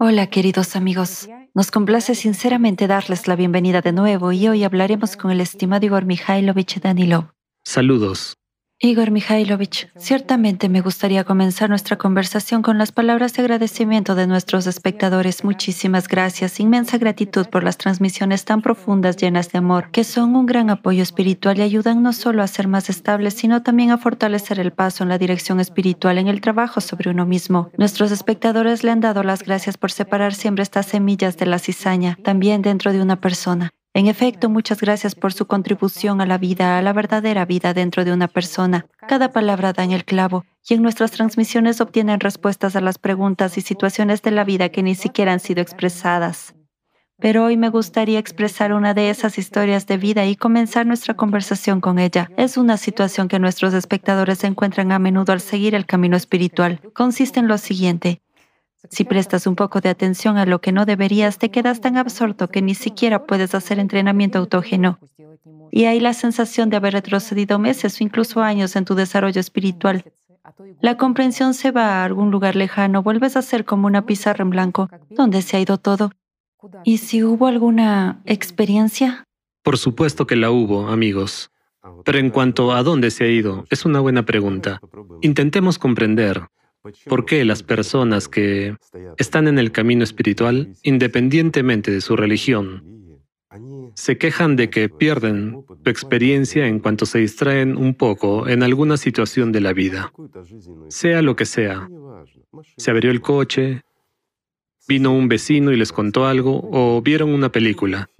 Hola, queridos amigos. Nos complace sinceramente darles la bienvenida de nuevo y hoy hablaremos con el estimado Igor Mikhailovich Danilov. Saludos. Igor Mikhailovich, ciertamente me gustaría comenzar nuestra conversación con las palabras de agradecimiento de nuestros espectadores. Muchísimas gracias, inmensa gratitud por las transmisiones tan profundas llenas de amor, que son un gran apoyo espiritual y ayudan no solo a ser más estables, sino también a fortalecer el paso en la dirección espiritual en el trabajo sobre uno mismo. Nuestros espectadores le han dado las gracias por separar siempre estas semillas de la cizaña, también dentro de una persona. En efecto, muchas gracias por su contribución a la vida, a la verdadera vida dentro de una persona. Cada palabra da en el clavo y en nuestras transmisiones obtienen respuestas a las preguntas y situaciones de la vida que ni siquiera han sido expresadas. Pero hoy me gustaría expresar una de esas historias de vida y comenzar nuestra conversación con ella. Es una situación que nuestros espectadores encuentran a menudo al seguir el camino espiritual. Consiste en lo siguiente. Si prestas un poco de atención a lo que no deberías, te quedas tan absorto que ni siquiera puedes hacer entrenamiento autógeno. Y hay la sensación de haber retrocedido meses o incluso años en tu desarrollo espiritual. La comprensión se va a algún lugar lejano, vuelves a ser como una pizarra en blanco, donde se ha ido todo. ¿Y si hubo alguna experiencia? Por supuesto que la hubo, amigos. Pero en cuanto a dónde se ha ido, es una buena pregunta. Intentemos comprender ¿Por qué las personas que están en el camino espiritual, independientemente de su religión, se quejan de que pierden su experiencia en cuanto se distraen un poco en alguna situación de la vida? Sea lo que sea. Se abrió el coche, vino un vecino y les contó algo o vieron una película.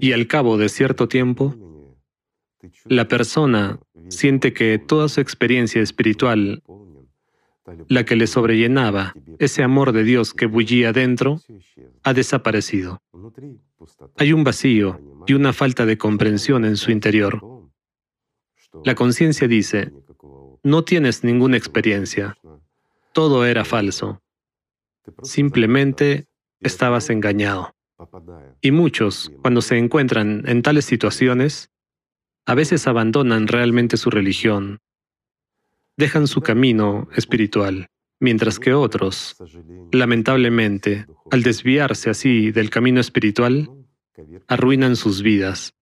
Y al cabo de cierto tiempo, la persona siente que toda su experiencia espiritual la que le sobrellenaba, ese amor de Dios que bullía dentro, ha desaparecido. Hay un vacío y una falta de comprensión en su interior. La conciencia dice, no tienes ninguna experiencia, todo era falso, simplemente estabas engañado. Y muchos, cuando se encuentran en tales situaciones, a veces abandonan realmente su religión, dejan su camino espiritual, mientras que otros, lamentablemente, al desviarse así del camino espiritual, arruinan sus vidas,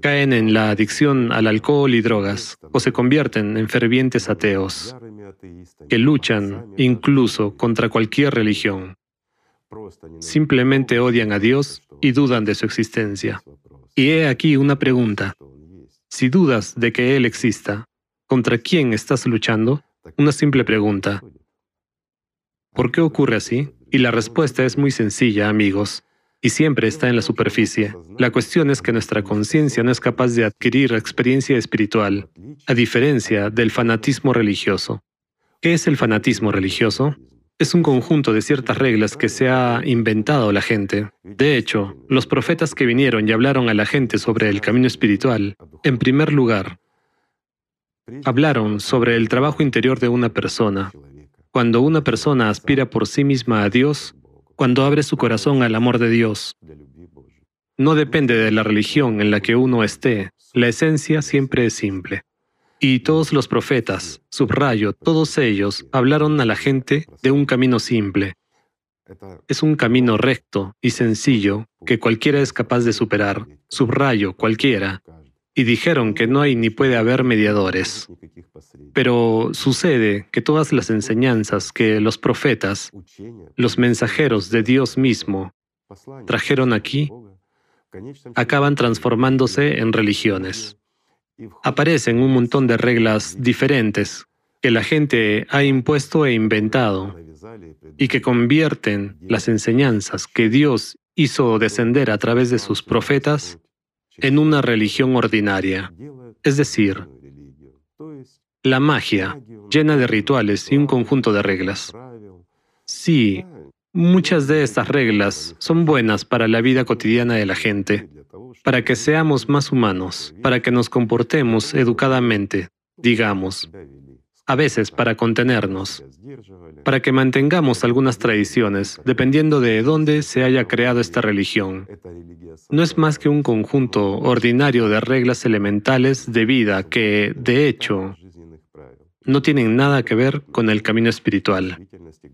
caen en la adicción al alcohol y drogas o se convierten en fervientes ateos que luchan incluso contra cualquier religión. Simplemente odian a Dios y dudan de su existencia. Y he aquí una pregunta. Si dudas de que Él exista, ¿Contra quién estás luchando? Una simple pregunta. ¿Por qué ocurre así? Y la respuesta es muy sencilla, amigos, y siempre está en la superficie. La cuestión es que nuestra conciencia no es capaz de adquirir experiencia espiritual, a diferencia del fanatismo religioso. ¿Qué es el fanatismo religioso? Es un conjunto de ciertas reglas que se ha inventado la gente. De hecho, los profetas que vinieron y hablaron a la gente sobre el camino espiritual, en primer lugar, hablaron sobre el trabajo interior de una persona. Cuando una persona aspira por sí misma a Dios, cuando abre su corazón al amor de Dios, no depende de la religión en la que uno esté, la esencia siempre es simple. Y todos los profetas, subrayo, todos ellos hablaron a la gente de un camino simple. Es un camino recto y sencillo que cualquiera es capaz de superar, subrayo, cualquiera, y dijeron que no hay ni puede haber mediadores. Pero sucede que todas las enseñanzas que los profetas, los mensajeros de Dios mismo, trajeron aquí, acaban transformándose en religiones. Aparecen un montón de reglas diferentes que la gente ha impuesto e inventado y que convierten las enseñanzas que Dios hizo descender a través de sus profetas en una religión ordinaria, es decir, la magia, llena de rituales y un conjunto de reglas. Sí, muchas de estas reglas son buenas para la vida cotidiana de la gente, para que seamos más humanos, para que nos comportemos educadamente, digamos, a veces para contenernos, para que mantengamos algunas tradiciones, dependiendo de dónde se haya creado esta religión. No es más que un conjunto ordinario de reglas elementales de vida que, de hecho, no tienen nada que ver con el camino espiritual.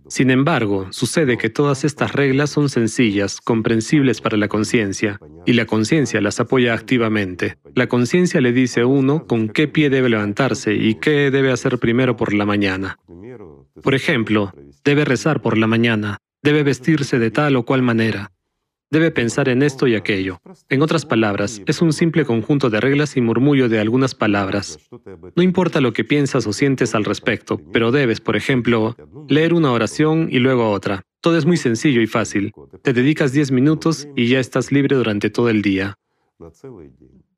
Sin embargo, sucede que todas estas reglas son sencillas, comprensibles para la conciencia, y la conciencia las apoya activamente. La conciencia le dice a uno con qué pie debe levantarse y qué debe hacer primero por la mañana. Por ejemplo, debe rezar por la mañana, debe vestirse de tal o cual manera, Debe pensar en esto y aquello. En otras palabras, es un simple conjunto de reglas y murmullo de algunas palabras. No importa lo que piensas o sientes al respecto, pero debes, por ejemplo, leer una oración y luego otra. Todo es muy sencillo y fácil. Te dedicas 10 minutos y ya estás libre durante todo el día.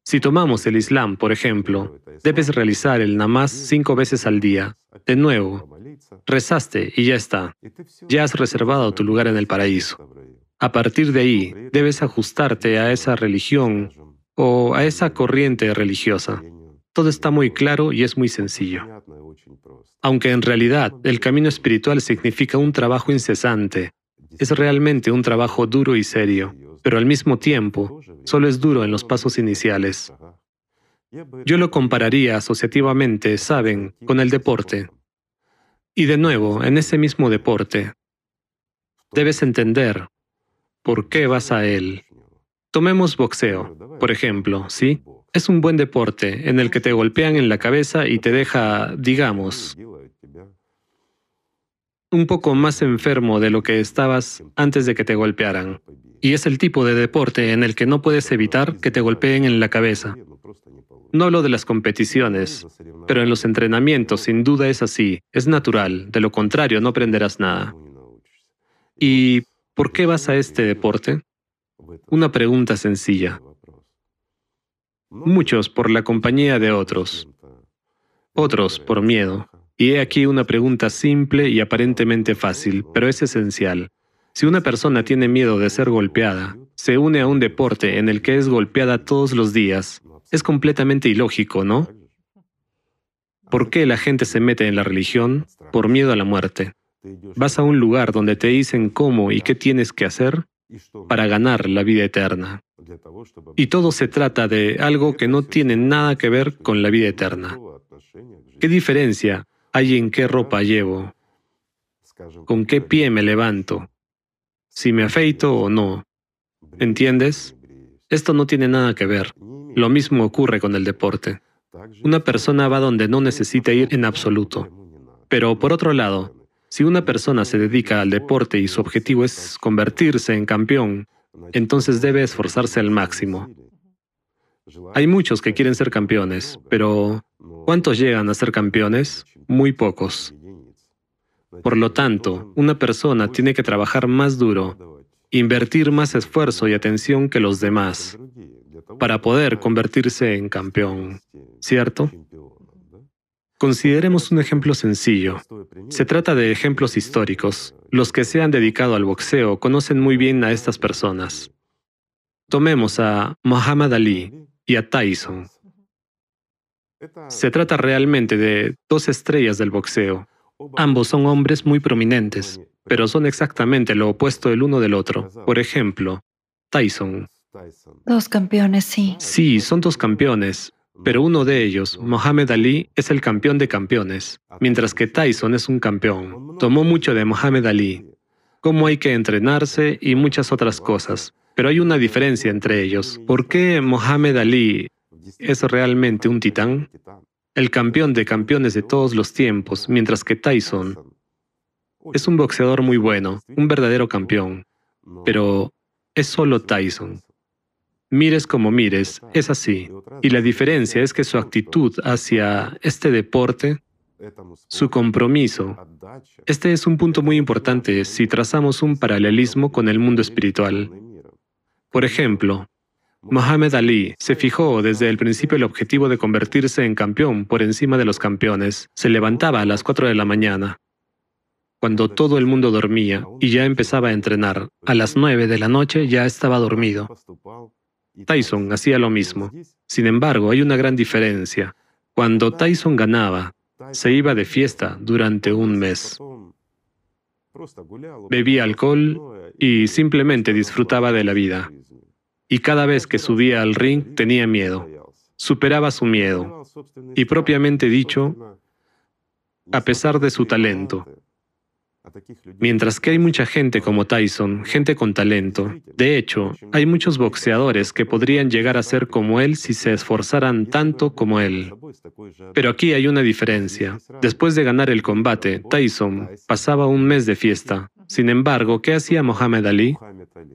Si tomamos el Islam, por ejemplo, debes realizar el namaz cinco veces al día. De nuevo, rezaste y ya está. Ya has reservado tu lugar en el paraíso. A partir de ahí, debes ajustarte a esa religión o a esa corriente religiosa. Todo está muy claro y es muy sencillo. Aunque en realidad el camino espiritual significa un trabajo incesante, es realmente un trabajo duro y serio, pero al mismo tiempo solo es duro en los pasos iniciales. Yo lo compararía asociativamente, saben, con el deporte. Y de nuevo, en ese mismo deporte, debes entender ¿Por qué vas a él? Tomemos boxeo, por ejemplo, ¿sí? Es un buen deporte en el que te golpean en la cabeza y te deja, digamos, un poco más enfermo de lo que estabas antes de que te golpearan. Y es el tipo de deporte en el que no puedes evitar que te golpeen en la cabeza. No hablo de las competiciones, pero en los entrenamientos sin duda es así, es natural, de lo contrario no aprenderás nada. Y ¿Por qué vas a este deporte? Una pregunta sencilla. Muchos por la compañía de otros, otros por miedo. Y he aquí una pregunta simple y aparentemente fácil, pero es esencial. Si una persona tiene miedo de ser golpeada, se une a un deporte en el que es golpeada todos los días, es completamente ilógico, ¿no? ¿Por qué la gente se mete en la religión? Por miedo a la muerte. Vas a un lugar donde te dicen cómo y qué tienes que hacer para ganar la vida eterna. Y todo se trata de algo que no tiene nada que ver con la vida eterna. ¿Qué diferencia hay en qué ropa llevo? ¿Con qué pie me levanto? ¿Si me afeito o no? ¿Entiendes? Esto no tiene nada que ver. Lo mismo ocurre con el deporte. Una persona va donde no necesita ir en absoluto. Pero por otro lado, si una persona se dedica al deporte y su objetivo es convertirse en campeón, entonces debe esforzarse al máximo. Hay muchos que quieren ser campeones, pero ¿cuántos llegan a ser campeones? Muy pocos. Por lo tanto, una persona tiene que trabajar más duro, invertir más esfuerzo y atención que los demás para poder convertirse en campeón, ¿cierto? Consideremos un ejemplo sencillo. Se trata de ejemplos históricos. Los que se han dedicado al boxeo conocen muy bien a estas personas. Tomemos a Muhammad Ali y a Tyson. Se trata realmente de dos estrellas del boxeo. Ambos son hombres muy prominentes, pero son exactamente lo opuesto el uno del otro. Por ejemplo, Tyson. Dos campeones, sí. Sí, son dos campeones, pero uno de ellos, Mohamed Ali, es el campeón de campeones, mientras que Tyson es un campeón. Tomó mucho de Mohamed Ali, cómo hay que entrenarse y muchas otras cosas. Pero hay una diferencia entre ellos. ¿Por qué Mohamed Ali es realmente un titán? El campeón de campeones de todos los tiempos, mientras que Tyson es un boxeador muy bueno, un verdadero campeón. Pero es solo Tyson. Mires como mires, es así. Y la diferencia es que su actitud hacia este deporte, su compromiso, este es un punto muy importante si trazamos un paralelismo con el mundo espiritual. Por ejemplo, Muhammad Ali se fijó desde el principio el objetivo de convertirse en campeón por encima de los campeones. Se levantaba a las 4 de la mañana, cuando todo el mundo dormía, y ya empezaba a entrenar. A las 9 de la noche ya estaba dormido. Tyson hacía lo mismo. Sin embargo, hay una gran diferencia. Cuando Tyson ganaba, se iba de fiesta durante un mes. Bebía alcohol y simplemente disfrutaba de la vida. Y cada vez que subía al ring tenía miedo. Superaba su miedo. Y propiamente dicho, a pesar de su talento. Mientras que hay mucha gente como Tyson, gente con talento. De hecho, hay muchos boxeadores que podrían llegar a ser como él si se esforzaran tanto como él. Pero aquí hay una diferencia. Después de ganar el combate, Tyson pasaba un mes de fiesta. Sin embargo, ¿qué hacía Mohamed Ali?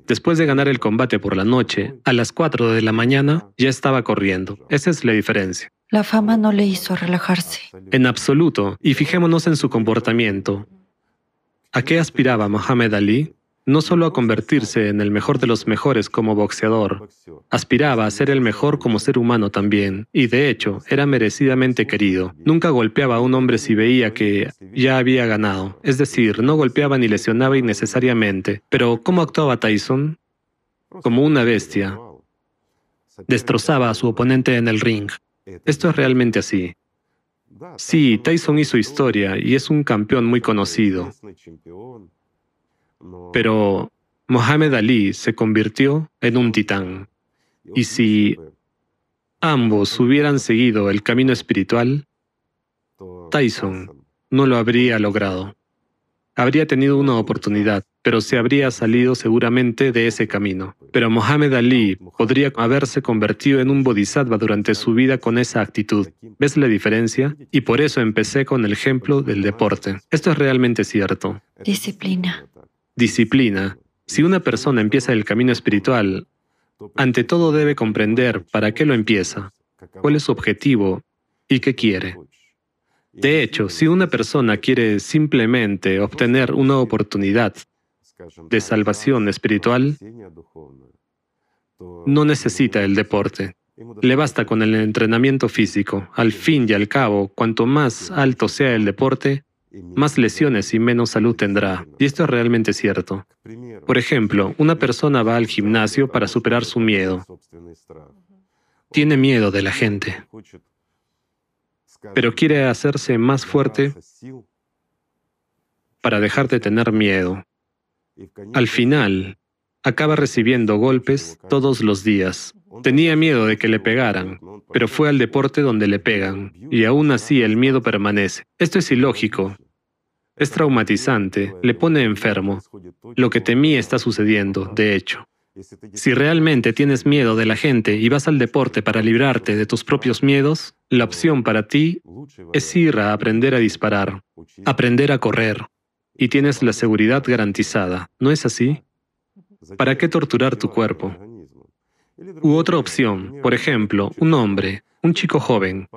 Después de ganar el combate por la noche, a las 4 de la mañana ya estaba corriendo. Esa es la diferencia. La fama no le hizo relajarse. En absoluto. Y fijémonos en su comportamiento. ¿A qué aspiraba Mohamed Ali? No solo a convertirse en el mejor de los mejores como boxeador, aspiraba a ser el mejor como ser humano también, y de hecho era merecidamente querido. Nunca golpeaba a un hombre si veía que ya había ganado, es decir, no golpeaba ni lesionaba innecesariamente. Pero ¿cómo actuaba Tyson? Como una bestia. Destrozaba a su oponente en el ring. Esto es realmente así. Sí, Tyson hizo historia y es un campeón muy conocido. Pero Mohamed Ali se convirtió en un titán. Y si ambos hubieran seguido el camino espiritual, Tyson no lo habría logrado habría tenido una oportunidad, pero se habría salido seguramente de ese camino. Pero Mohamed Ali podría haberse convertido en un bodhisattva durante su vida con esa actitud. ¿Ves la diferencia? Y por eso empecé con el ejemplo del deporte. Esto es realmente cierto. Disciplina. Disciplina. Si una persona empieza el camino espiritual, ante todo debe comprender para qué lo empieza, cuál es su objetivo y qué quiere. De hecho, si una persona quiere simplemente obtener una oportunidad de salvación espiritual, no necesita el deporte. Le basta con el entrenamiento físico. Al fin y al cabo, cuanto más alto sea el deporte, más lesiones y menos salud tendrá. Y esto es realmente cierto. Por ejemplo, una persona va al gimnasio para superar su miedo. Tiene miedo de la gente pero quiere hacerse más fuerte para dejar de tener miedo. Al final, acaba recibiendo golpes todos los días. Tenía miedo de que le pegaran, pero fue al deporte donde le pegan, y aún así el miedo permanece. Esto es ilógico. Es traumatizante, le pone enfermo. Lo que temí está sucediendo, de hecho. Si realmente tienes miedo de la gente y vas al deporte para librarte de tus propios miedos, la opción para ti es ir a aprender a disparar, aprender a correr, y tienes la seguridad garantizada, ¿no es así? ¿Para qué torturar tu cuerpo? U otra opción, por ejemplo, un hombre, un chico joven,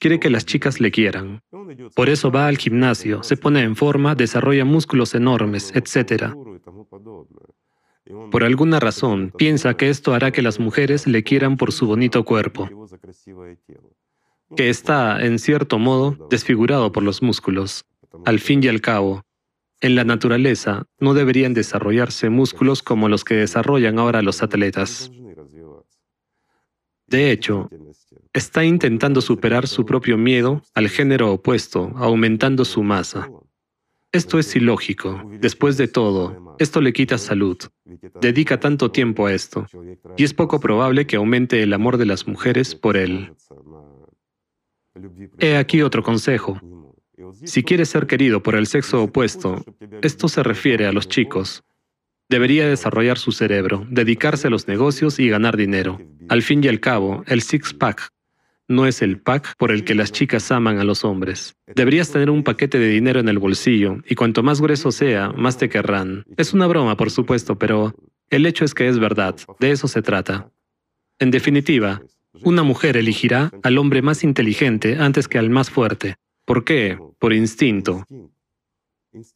quiere que las chicas le quieran. Por eso va al gimnasio, se pone en forma, desarrolla músculos enormes, etc. Por alguna razón, piensa que esto hará que las mujeres le quieran por su bonito cuerpo, que está, en cierto modo, desfigurado por los músculos. Al fin y al cabo, en la naturaleza no deberían desarrollarse músculos como los que desarrollan ahora los atletas. De hecho, está intentando superar su propio miedo al género opuesto, aumentando su masa. Esto es ilógico. Después de todo, esto le quita salud. Dedica tanto tiempo a esto. Y es poco probable que aumente el amor de las mujeres por él. He aquí otro consejo. Si quiere ser querido por el sexo opuesto, esto se refiere a los chicos. Debería desarrollar su cerebro, dedicarse a los negocios y ganar dinero. Al fin y al cabo, el six-pack no es el pack por el que las chicas aman a los hombres. Deberías tener un paquete de dinero en el bolsillo, y cuanto más grueso sea, más te querrán. Es una broma, por supuesto, pero el hecho es que es verdad, de eso se trata. En definitiva, una mujer elegirá al hombre más inteligente antes que al más fuerte. ¿Por qué? Por instinto.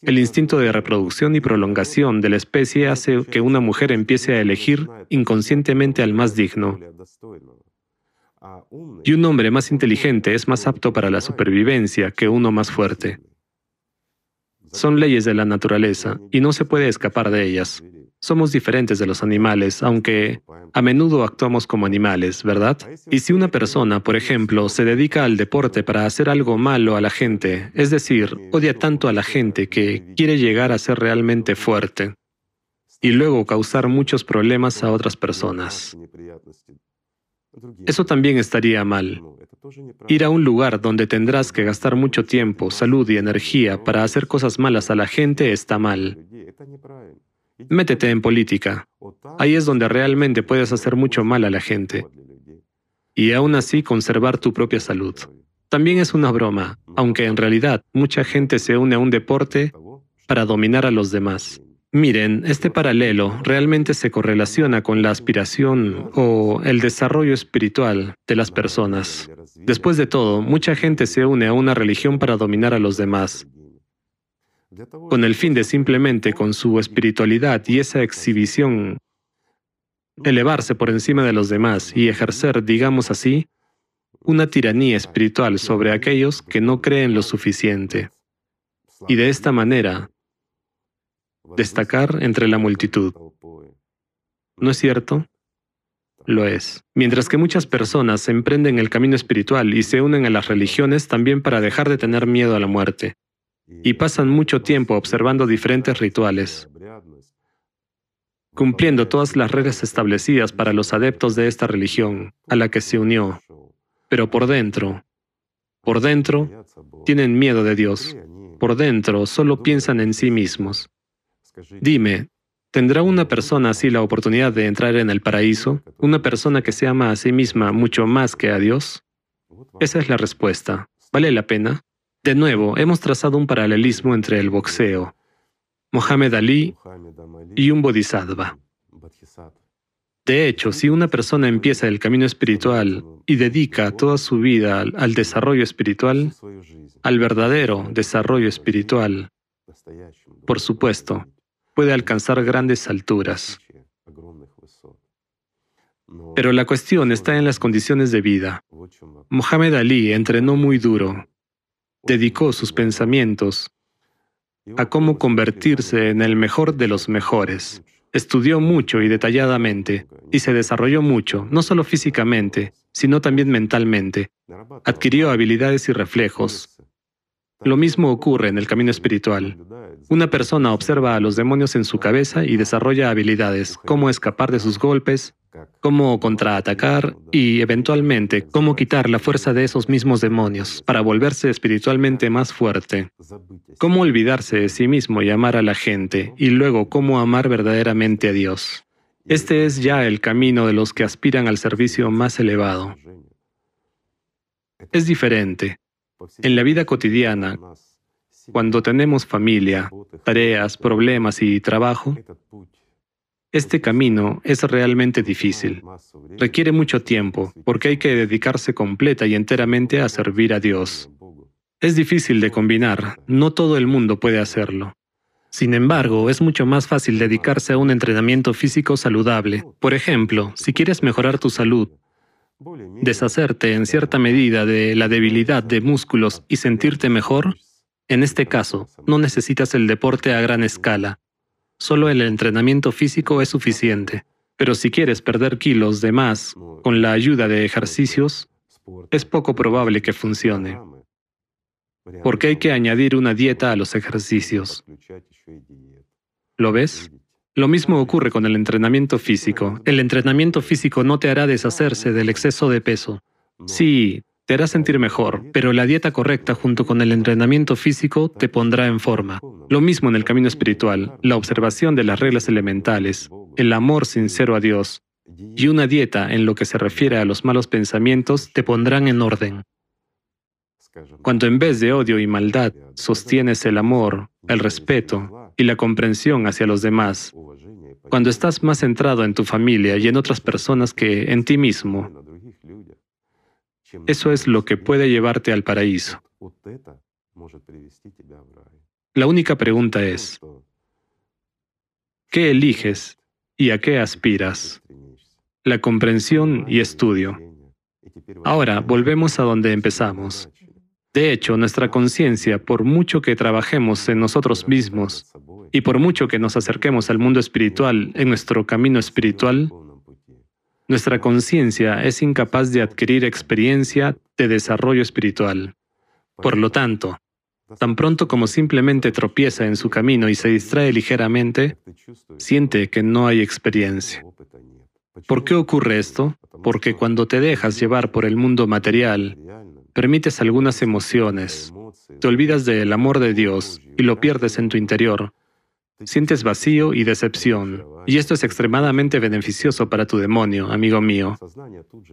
El instinto de reproducción y prolongación de la especie hace que una mujer empiece a elegir inconscientemente al más digno. Y un hombre más inteligente es más apto para la supervivencia que uno más fuerte. Son leyes de la naturaleza y no se puede escapar de ellas. Somos diferentes de los animales, aunque a menudo actuamos como animales, ¿verdad? Y si una persona, por ejemplo, se dedica al deporte para hacer algo malo a la gente, es decir, odia tanto a la gente que quiere llegar a ser realmente fuerte y luego causar muchos problemas a otras personas. Eso también estaría mal. Ir a un lugar donde tendrás que gastar mucho tiempo, salud y energía para hacer cosas malas a la gente está mal. Métete en política. Ahí es donde realmente puedes hacer mucho mal a la gente. Y aún así conservar tu propia salud. También es una broma, aunque en realidad mucha gente se une a un deporte para dominar a los demás. Miren, este paralelo realmente se correlaciona con la aspiración o el desarrollo espiritual de las personas. Después de todo, mucha gente se une a una religión para dominar a los demás, con el fin de simplemente con su espiritualidad y esa exhibición elevarse por encima de los demás y ejercer, digamos así, una tiranía espiritual sobre aquellos que no creen lo suficiente. Y de esta manera, destacar entre la multitud. ¿No es cierto? Lo es. Mientras que muchas personas emprenden el camino espiritual y se unen a las religiones también para dejar de tener miedo a la muerte, y pasan mucho tiempo observando diferentes rituales, cumpliendo todas las reglas establecidas para los adeptos de esta religión a la que se unió, pero por dentro, por dentro, tienen miedo de Dios, por dentro solo piensan en sí mismos. Dime, ¿tendrá una persona así la oportunidad de entrar en el paraíso? ¿Una persona que se ama a sí misma mucho más que a Dios? Esa es la respuesta. ¿Vale la pena? De nuevo, hemos trazado un paralelismo entre el boxeo, Mohamed Ali y un bodhisattva. De hecho, si una persona empieza el camino espiritual y dedica toda su vida al, desarrollo espiritual, al verdadero desarrollo espiritual, por supuesto, puede alcanzar grandes alturas. Pero la cuestión está en las condiciones de vida. Mohamed Ali entrenó muy duro, dedicó sus pensamientos a cómo convertirse en el mejor de los mejores. Estudió mucho y detalladamente, y se desarrolló mucho, no solo físicamente, sino también mentalmente. Adquirió habilidades y reflejos. Lo mismo ocurre en el camino espiritual. Una persona observa a los demonios en su cabeza y desarrolla habilidades, cómo escapar de sus golpes, cómo contraatacar y, eventualmente, cómo quitar la fuerza de esos mismos demonios para volverse espiritualmente más fuerte. Cómo olvidarse de sí mismo y amar a la gente, y luego cómo amar verdaderamente a Dios. Este es ya el camino de los que aspiran al servicio más elevado. Es diferente. En la vida cotidiana, cuando tenemos familia, tareas, problemas y trabajo, este camino es realmente difícil. Requiere mucho tiempo porque hay que dedicarse completa y enteramente a servir a Dios. Es difícil de combinar, no todo el mundo puede hacerlo. Sin embargo, es mucho más fácil dedicarse a un entrenamiento físico saludable. Por ejemplo, si quieres mejorar tu salud, deshacerte en cierta medida de la debilidad de músculos y sentirte mejor, en este caso, no necesitas el deporte a gran escala. Solo el entrenamiento físico es suficiente. Pero si quieres perder kilos de más con la ayuda de ejercicios, es poco probable que funcione. Porque hay que añadir una dieta a los ejercicios. ¿Lo ves? Lo mismo ocurre con el entrenamiento físico. El entrenamiento físico no te hará deshacerse del exceso de peso. Sí, te hará sentir mejor, pero la dieta correcta junto con el entrenamiento físico te pondrá en forma. Lo mismo en el camino espiritual, la observación de las reglas elementales, el amor sincero a Dios y una dieta en lo que se refiere a los malos pensamientos te pondrán en orden. Cuando en vez de odio y maldad sostienes el amor, el respeto y la comprensión hacia los demás, cuando estás más centrado en tu familia y en otras personas que en ti mismo, eso es lo que puede llevarte al paraíso. La única pregunta es, ¿qué eliges y a qué aspiras? La comprensión y estudio. Ahora, volvemos a donde empezamos. De hecho, nuestra conciencia, por mucho que trabajemos en nosotros mismos y por mucho que nos acerquemos al mundo espiritual en nuestro camino espiritual, nuestra conciencia es incapaz de adquirir experiencia de desarrollo espiritual. Por lo tanto, tan pronto como simplemente tropieza en su camino y se distrae ligeramente, siente que no hay experiencia. ¿Por qué ocurre esto? porque cuando te dejas llevar por el mundo material, permites algunas emociones, te olvidas del amor de Dios y lo pierdes en tu interior. Sientes vacío y decepción, y esto es extremadamente beneficioso para tu demonio, amigo mío.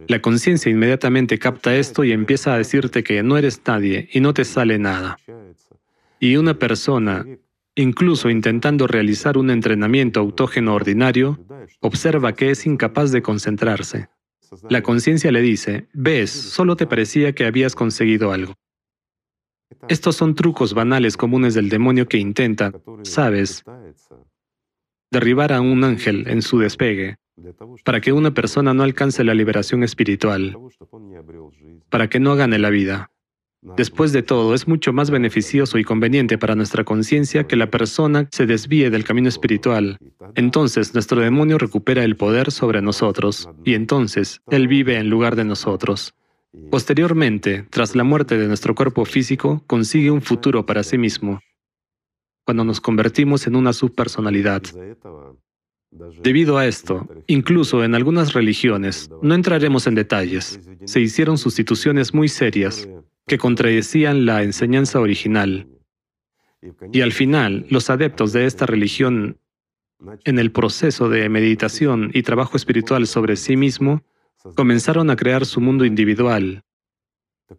La conciencia inmediatamente capta esto y empieza a decirte que no eres nadie y no te sale nada. Y una persona, incluso intentando realizar un entrenamiento autógeno ordinario, observa que es incapaz de concentrarse. La conciencia le dice, ves, solo te parecía que habías conseguido algo. Estos son trucos banales comunes del demonio que intenta, sabes, derribar a un ángel en su despegue, para que una persona no alcance la liberación espiritual, para que no gane la vida. Después de todo, es mucho más beneficioso y conveniente para nuestra conciencia que la persona se desvíe del camino espiritual. Entonces nuestro demonio recupera el poder sobre nosotros y entonces Él vive en lugar de nosotros. Posteriormente, tras la muerte de nuestro cuerpo físico, consigue un futuro para sí mismo, cuando nos convertimos en una subpersonalidad. Debido a esto, incluso en algunas religiones, no entraremos en detalles, se hicieron sustituciones muy serias que contradecían la enseñanza original. Y al final, los adeptos de esta religión, en el proceso de meditación y trabajo espiritual sobre sí mismo, comenzaron a crear su mundo individual,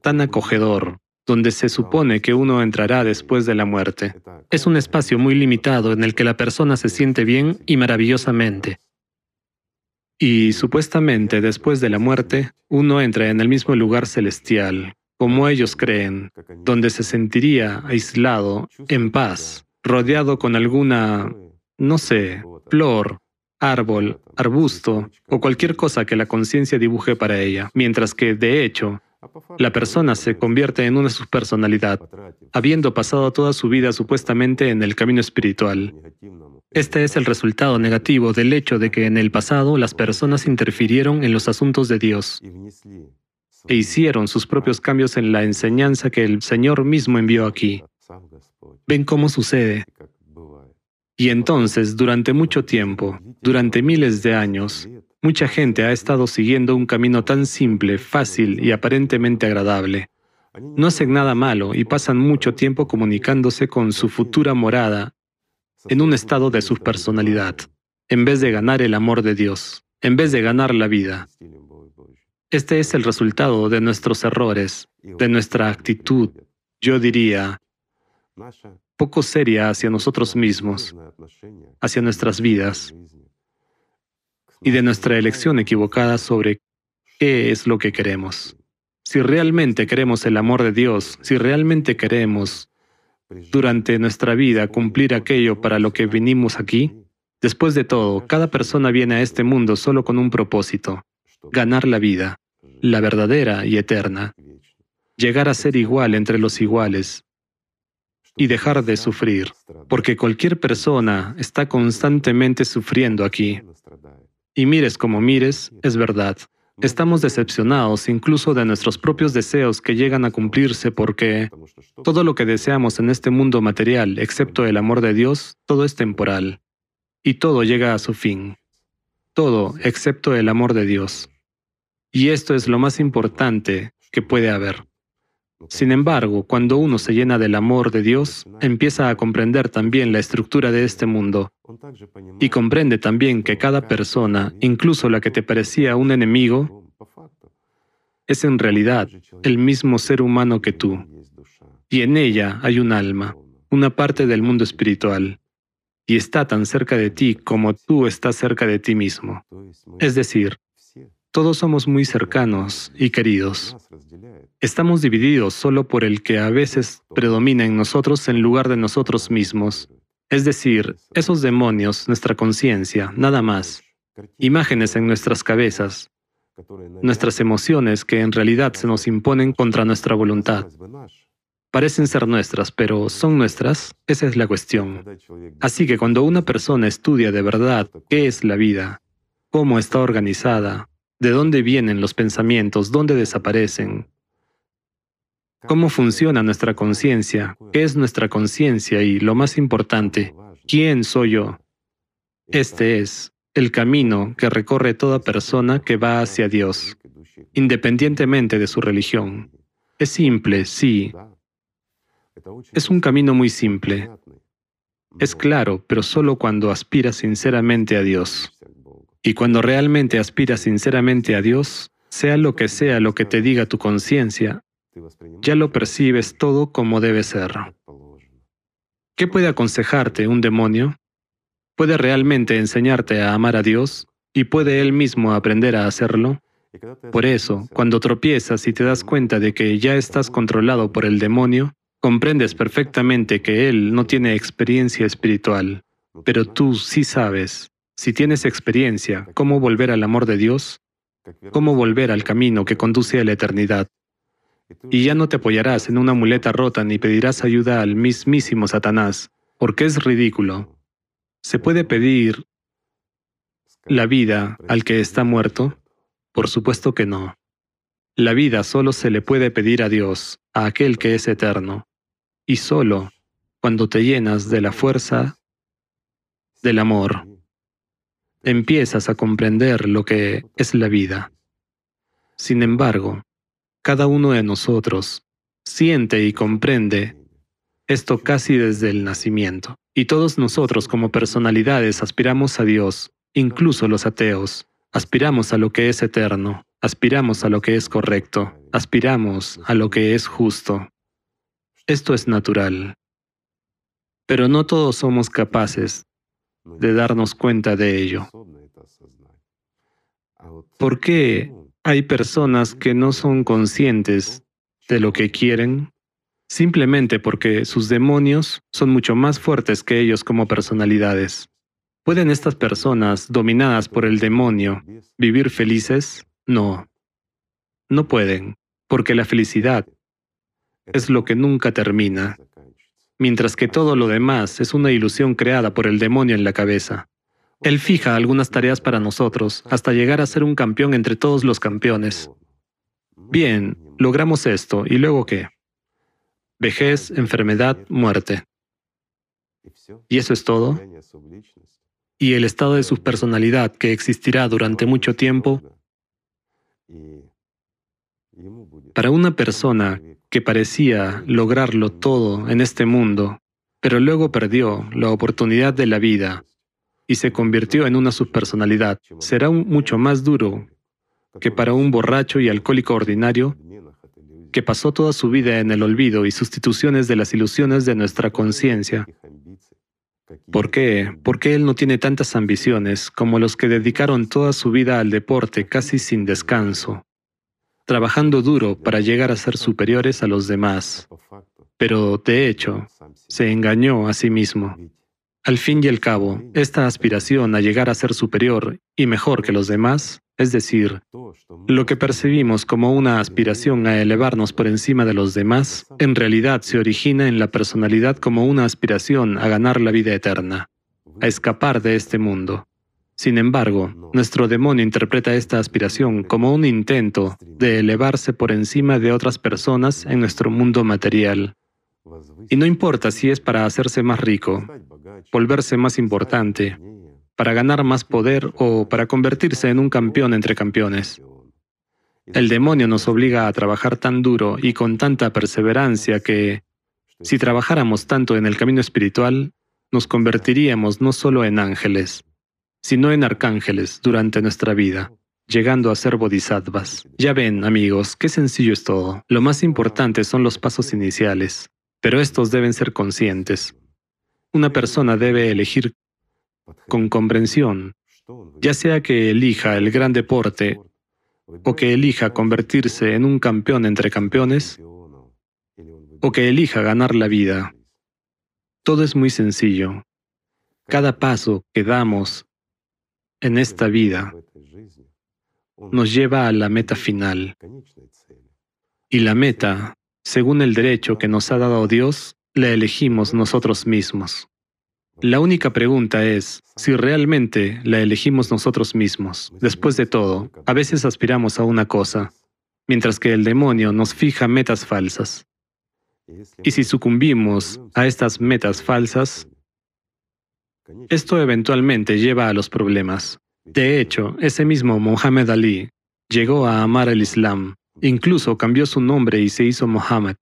tan acogedor, donde se supone que uno entrará después de la muerte. Es un espacio muy limitado en el que la persona se siente bien y maravillosamente. Y supuestamente después de la muerte, uno entra en el mismo lugar celestial, como ellos creen, donde se sentiría aislado, en paz, rodeado con alguna, no sé, flor, árbol, arbusto o cualquier cosa que la conciencia dibuje para ella, mientras que, de hecho, la persona se convierte en una subpersonalidad, habiendo pasado toda su vida supuestamente en el camino espiritual. Este es el resultado negativo del hecho de que en el pasado las personas interfirieron en los asuntos de Dios e hicieron sus propios cambios en la enseñanza que el Señor mismo envió aquí. Ven cómo sucede. Y entonces, durante mucho tiempo, durante miles de años, mucha gente ha estado siguiendo un camino tan simple, fácil y aparentemente agradable. No hacen nada malo y pasan mucho tiempo comunicándose con su futura morada en un estado de subpersonalidad, en vez de ganar el amor de Dios, en vez de ganar la vida. Este es el resultado de nuestros errores, de nuestra actitud, yo diría, poco seria hacia nosotros mismos, hacia nuestras vidas, y de nuestra elección equivocada sobre qué es lo que queremos. Si realmente queremos el amor de Dios, si realmente queremos durante nuestra vida cumplir aquello para lo que vinimos aquí, después de todo, cada persona viene a este mundo solo con un propósito, ganar la vida la verdadera y eterna, llegar a ser igual entre los iguales y dejar de sufrir, porque cualquier persona está constantemente sufriendo aquí. Y mires como mires, es verdad. Estamos decepcionados incluso de nuestros propios deseos que llegan a cumplirse porque todo lo que deseamos en este mundo material, excepto el amor de Dios, todo es temporal. Y todo llega a su fin. Todo excepto el amor de Dios. Y esto es lo más importante que puede haber. Sin embargo, cuando uno se llena del amor de Dios, empieza a comprender también la estructura de este mundo. Y comprende también que cada persona, incluso la que te parecía un enemigo, es en realidad el mismo ser humano que tú. Y en ella hay un alma, una parte del mundo espiritual, y está tan cerca de ti como tú estás cerca de ti mismo. Es decir, todos somos muy cercanos y queridos. Estamos divididos solo por el que a veces predomina en nosotros en lugar de nosotros mismos. Es decir, esos demonios, nuestra conciencia, nada más. Imágenes en nuestras cabezas, nuestras emociones que en realidad se nos imponen contra nuestra voluntad. Parecen ser nuestras, pero ¿son nuestras? Esa es la cuestión. Así que cuando una persona estudia de verdad qué es la vida, cómo está organizada, ¿De dónde vienen los pensamientos? ¿Dónde desaparecen? ¿Cómo funciona nuestra conciencia? ¿Qué es nuestra conciencia? Y lo más importante, ¿quién soy yo? Este es el camino que recorre toda persona que va hacia Dios, independientemente de su religión. Es simple, sí. Es un camino muy simple. Es claro, pero solo cuando aspiras sinceramente a Dios. Y cuando realmente aspiras sinceramente a Dios, sea lo que sea lo que te diga tu conciencia, ya lo percibes todo como debe ser. ¿Qué puede aconsejarte un demonio? ¿Puede realmente enseñarte a amar a Dios? ¿Y puede él mismo aprender a hacerlo? Por eso, cuando tropiezas y te das cuenta de que ya estás controlado por el demonio, comprendes perfectamente que él no tiene experiencia espiritual, pero tú sí sabes, si tienes experiencia, cómo volver al amor de Dios, cómo volver al camino que conduce a la eternidad. Y ya no te apoyarás en una muleta rota ni pedirás ayuda al mismísimo Satanás, porque es ridículo. ¿Se puede pedir la vida al que está muerto? Por supuesto que no. La vida solo se le puede pedir a Dios, a aquel que es eterno, y solo cuando te llenas de la fuerza del amor, empiezas a comprender lo que es la vida. Sin embargo, cada uno de nosotros siente y comprende esto casi desde el nacimiento. Y todos nosotros como personalidades aspiramos a Dios, incluso los ateos. Aspiramos a lo que es eterno, aspiramos a lo que es correcto, aspiramos a lo que es justo. Esto es natural. Pero no todos somos capaces de darnos cuenta de ello. ¿Por qué hay personas que no son conscientes de lo que quieren? Simplemente porque sus demonios son mucho más fuertes que ellos como personalidades. ¿Pueden estas personas, dominadas por el demonio, vivir felices? No. No pueden, porque la felicidad es lo que nunca termina mientras que todo lo demás es una ilusión creada por el demonio en la cabeza. Él fija algunas tareas para nosotros hasta llegar a ser un campeón entre todos los campeones. Bien, logramos esto, ¿y luego qué? Vejez, enfermedad, muerte. ¿Y eso es todo? ¿Y el estado de su personalidad que existirá durante mucho tiempo? Para una persona que parecía lograrlo todo en este mundo, pero luego perdió la oportunidad de la vida y se convirtió en una subpersonalidad, será mucho más duro que para un borracho y alcohólico ordinario que pasó toda su vida en el olvido y sustituciones de las ilusiones de nuestra conciencia. ¿Por qué? Porque él no tiene tantas ambiciones como los que dedicaron toda su vida al deporte casi sin descanso trabajando duro para llegar a ser superiores a los demás. Pero, de hecho, se engañó a sí mismo. Al fin y al cabo, esta aspiración a llegar a ser superior y mejor que los demás, es decir, lo que percibimos como una aspiración a elevarnos por encima de los demás, en realidad se origina en la personalidad como una aspiración a ganar la vida eterna, a escapar de este mundo. Sin embargo, nuestro demonio interpreta esta aspiración como un intento de elevarse por encima de otras personas en nuestro mundo material. Y no importa si es para hacerse más rico, volverse más importante, para ganar más poder o para convertirse en un campeón entre campeones. El demonio nos obliga a trabajar tan duro y con tanta perseverancia que, si trabajáramos tanto en el camino espiritual, nos convertiríamos no solo en ángeles, sino en arcángeles durante nuestra vida, llegando a ser bodhisattvas. Ya ven, amigos, qué sencillo es todo. Lo más importante son los pasos iniciales, pero estos deben ser conscientes. Una persona debe elegir con comprensión, ya sea que elija el gran deporte o que elija convertirse en un campeón entre campeones o que elija ganar la vida. Todo es muy sencillo. Cada paso que damos en esta vida nos lleva a la meta final. Y la meta, según el derecho que nos ha dado Dios, la elegimos nosotros mismos. La única pregunta es si realmente la elegimos nosotros mismos. Después de todo, a veces aspiramos a una cosa, mientras que el demonio nos fija metas falsas. Y si sucumbimos a estas metas falsas, Esto eventualmente lleva a los problemas. De hecho, ese mismo Muhammad Ali llegó a amar el Islam, incluso cambió su nombre y se hizo Muhammad,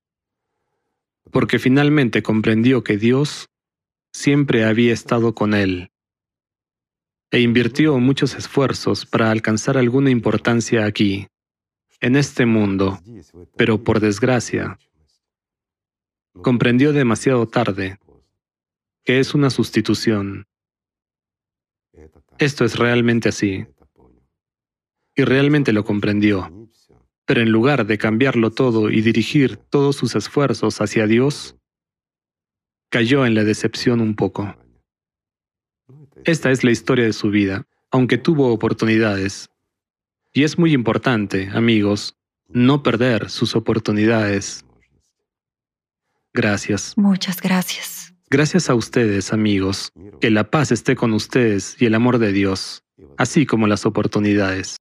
porque finalmente comprendió que Dios siempre había estado con él e invirtió muchos esfuerzos para alcanzar alguna importancia aquí, en este mundo, pero por desgracia, comprendió demasiado tarde que es una sustitución. Esto es realmente así. Y realmente lo comprendió. Pero en lugar de cambiarlo todo y dirigir todos sus esfuerzos hacia Dios, cayó en la decepción un poco. Esta es la historia de su vida, aunque tuvo oportunidades. Y es muy importante, amigos, no perder sus oportunidades. Gracias. Muchas gracias. Gracias a ustedes, amigos. Que la paz esté con ustedes y el amor de Dios, así como las oportunidades.